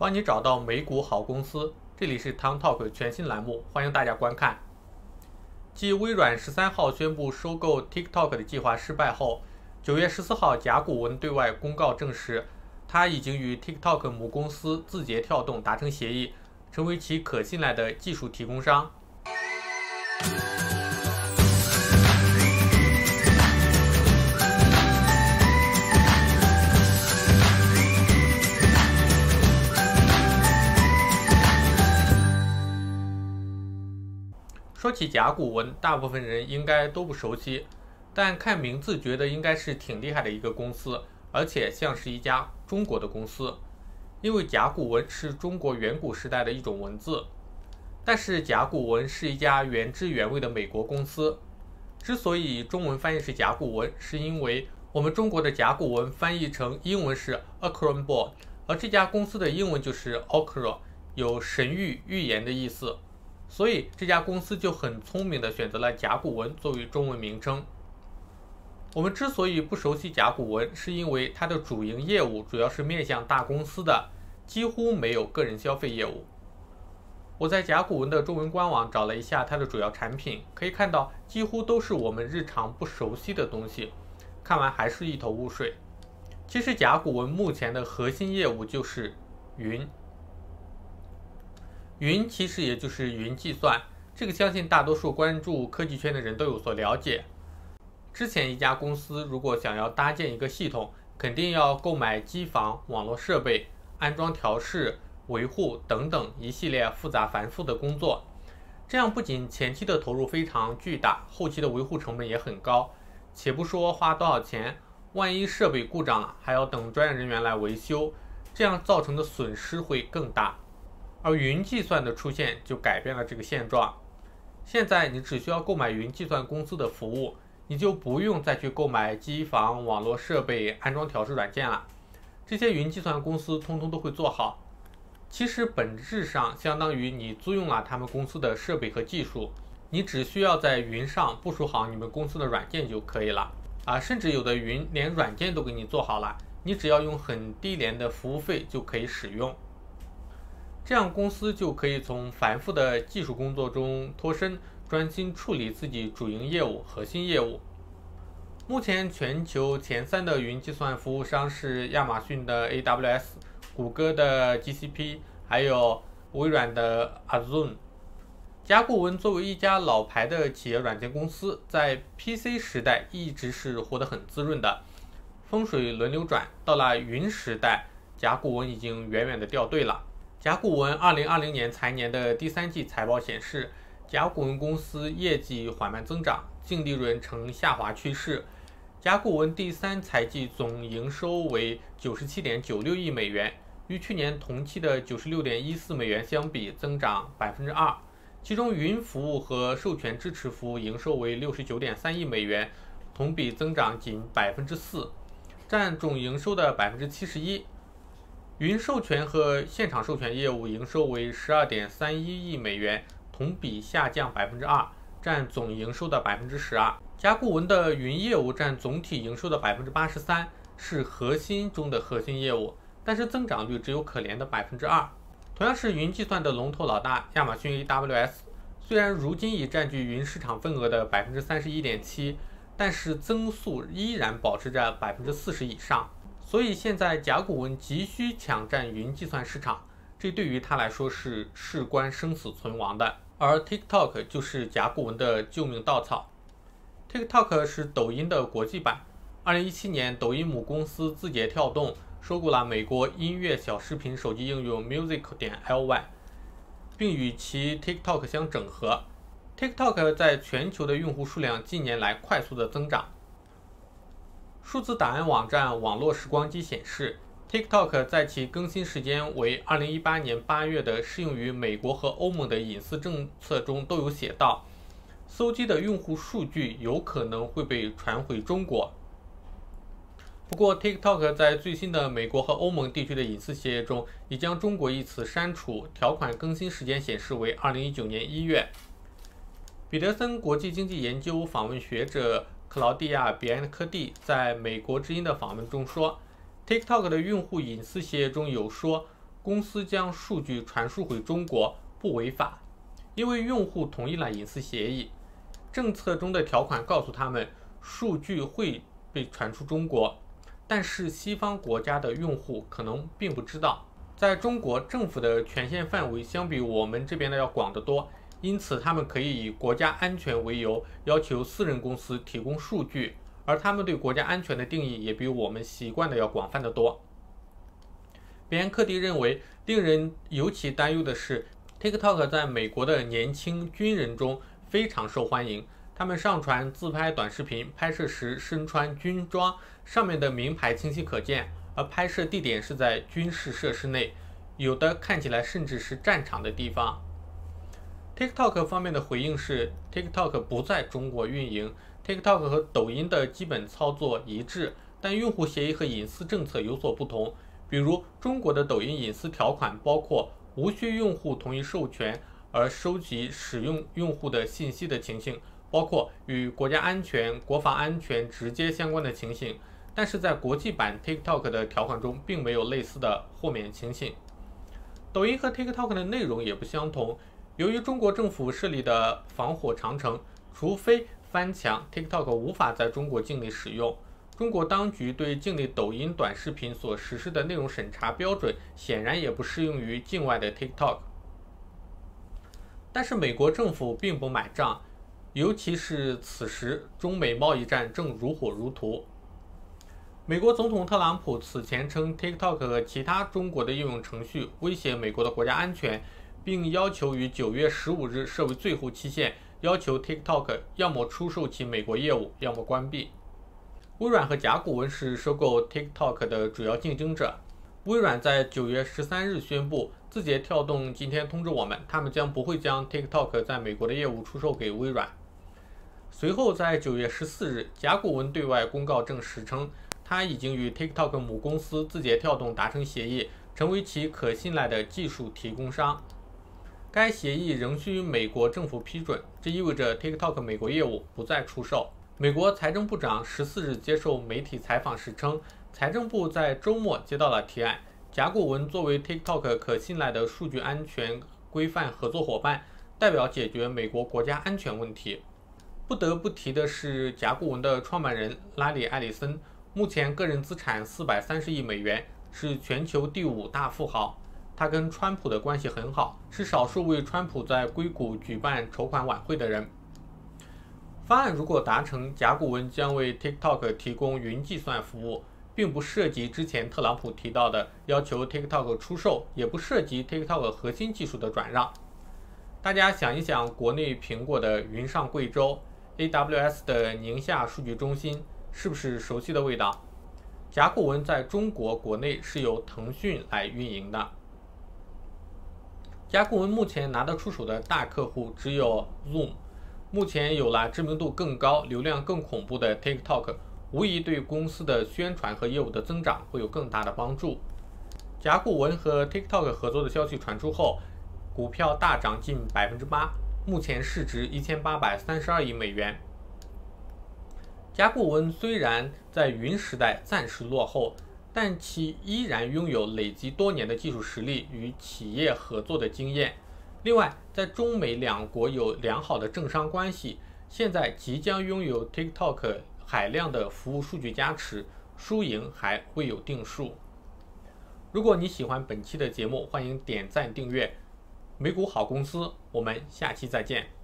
帮你找到美股好公司。这里是 Tom Talk 全新栏目，欢迎大家观看。继微软十三号宣布收购 TikTok 的计划失败后，九月十四号，甲骨文对外公告证实，他已经与 TikTok 母公司字节跳动达成协议，成为其可信赖的技术提供商。说起甲骨文，大部分人应该都不熟悉，但看名字觉得应该是挺厉害的一个公司，而且像是一家中国的公司，因为甲骨文是中国远古时代的一种文字。但是甲骨文是一家原汁原味的美国公司，之所以中文翻译是甲骨文，是因为我们中国的甲骨文翻译成英文是 Acrobat，而这家公司的英文就是 Ocra，有神谕预言的意思。所以这家公司就很聪明地选择了甲骨文作为中文名称。我们之所以不熟悉甲骨文，是因为它的主营业务主要是面向大公司的，几乎没有个人消费业务。我在甲骨文的中文官网找了一下它的主要产品，可以看到几乎都是我们日常不熟悉的东西，看完还是一头雾水。其实甲骨文目前的核心业务就是云。云其实也就是云计算，这个相信大多数关注科技圈的人都有所了解。之前一家公司如果想要搭建一个系统，肯定要购买机房、网络设备、安装调试、维护等等一系列复杂繁复的工作。这样不仅前期的投入非常巨大，后期的维护成本也很高。且不说花多少钱，万一设备故障了，还要等专业人员来维修，这样造成的损失会更大。而云计算的出现就改变了这个现状。现在你只需要购买云计算公司的服务，你就不用再去购买机房、网络设备、安装调试软件了。这些云计算公司通通都会做好。其实本质上相当于你租用了他们公司的设备和技术，你只需要在云上部署好你们公司的软件就可以了。啊，甚至有的云连软件都给你做好了，你只要用很低廉的服务费就可以使用。这样公司就可以从繁复的技术工作中脱身，专心处理自己主营业务、核心业务。目前全球前三的云计算服务商是亚马逊的 AWS、谷歌的 GCP，还有微软的 Azure。甲骨文作为一家老牌的企业软件公司，在 PC 时代一直是活得很滋润的，风水轮流转。到了云时代，甲骨文已经远远的掉队了。甲骨文二零二零年财年的第三季财报显示，甲骨文公司业绩缓慢增长，净利润呈下滑趋势。甲骨文第三财季总营收为九十七点九六亿美元，与去年同期的九十六点一四美元相比，增长百分之二。其中，云服务和授权支持服务营收为六十九点三亿美元，同比增长仅百分之四，占总营收的百分之七十一。云授权和现场授权业务营收为十二点三一亿美元，同比下降百分之二，占总营收的百分之十二。甲骨文的云业务占总体营收的百分之八十三，是核心中的核心业务，但是增长率只有可怜的百分之二。同样是云计算的龙头老大亚马逊 AWS，虽然如今已占据云市场份额的百分之三十一点七，但是增速依然保持着百分之四十以上。所以现在甲骨文急需抢占云计算市场，这对于他来说是事关生死存亡的。而 TikTok 就是甲骨文的救命稻草。TikTok 是抖音的国际版。二零一七年，抖音母公司字节跳动收购了美国音乐小视频手机应用 Music 点 ly，并与其 TikTok 相整合。TikTok 在全球的用户数量近年来快速的增长。数字档案网站网络时光机显示，TikTok 在其更新时间为2018年8月的适用于美国和欧盟的隐私政策中都有写到，搜集的用户数据有可能会被传回中国。不过，TikTok 在最新的美国和欧盟地区的隐私协议中已将中国一词删除，条款更新时间显示为2019年1月。彼得森国际经济研究访问学者。克劳蒂亚·比安科蒂在美国之音的访问中说：“TikTok 的用户隐私协议中有说，公司将数据传输回中国不违法，因为用户同意了隐私协议。政策中的条款告诉他们，数据会被传出中国，但是西方国家的用户可能并不知道。在中国，政府的权限范围相比我们这边的要广得多，因此他们可以以国家安全为由，要求私人公司提供数据，而他们对国家安全的定义也比我们习惯的要广泛得多。别人克蒂认为，令人尤其担忧的是，TikTok 在美国的年轻军人中非常受欢迎。他们上传自拍短视频，拍摄时身穿军装，上面的名牌清晰可见，而拍摄地点是在军事设施内，有的看起来甚至是战场的地方。TikTok 方面的回应是，TikTok 不在中国运营，TikTok 和抖音的基本操作一致，但用户协议和隐私政策有所不同。比如，中国的抖音隐私条款包括无需用户同意授权而收集使用用户的信息的情形，包括与国家安全、国防安全直接相关的情形。但是在国际版 TikTok 的条款中，并没有类似的豁免情形。抖音和 TikTok 的内容也不相同。由于中国政府设立的防火长城，除非翻墙，TikTok 无法在中国境内使用。中国当局对境内抖音短视频所实施的内容审查标准，显然也不适用于境外的 TikTok。但是美国政府并不买账，尤其是此时中美贸易战正如火如荼。美国总统特朗普此前称 TikTok 和其他中国的应用程序威胁美国的国家安全，并要求于九月十五日设为最后期限，要求 TikTok 要么出售其美国业务，要么关闭。微软和甲骨文是收购 TikTok 的主要竞争者。微软在九月十三日宣布，字节跳动今天通知我们，他们将不会将 TikTok 在美国的业务出售给微软。随后，在九月十四日，甲骨文对外公告证实称，他已经与 TikTok 母公司字节跳动达成协议，成为其可信赖的技术提供商。该协议仍需美国政府批准，这意味着 TikTok 美国业务不再出售。美国财政部长十四日接受媒体采访时称，财政部在周末接到了提案。甲骨文作为 TikTok 可信赖的数据安全规范合作伙伴，代表解决美国国家安全问题。不得不提的是，甲骨文的创办人拉里·埃里森目前个人资产四百三十亿美元，是全球第五大富豪。他跟川普的关系很好，是少数为川普在硅谷举办筹款晚会的人。方案如果达成，甲骨文将为 TikTok 提供云计算服务，并不涉及之前特朗普提到的要求 TikTok 出售，也不涉及 TikTok 核心技术的转让。大家想一想，国内苹果的云上贵州，AWS 的宁夏数据中心，是不是熟悉的味道？甲骨文在中国国内是由腾讯来运营的。甲骨文目前拿得出手的大客户只有 Zoom。目前有了知名度更高、流量更恐怖的 TikTok，无疑对公司的宣传和业务的增长会有更大的帮助。甲骨文和 TikTok 合作的消息传出后，股票大涨近百分之八，目前市值一千八百三十二亿美元。甲骨文虽然在云时代暂时落后，但其依然拥有累积多年的技术实力与企业合作的经验。另外，在中美两国有良好的政商关系，现在即将拥有 TikTok 海量的服务数据加持，输赢还未有定数。如果你喜欢本期的节目，欢迎点赞订阅。美股好公司，我们下期再见。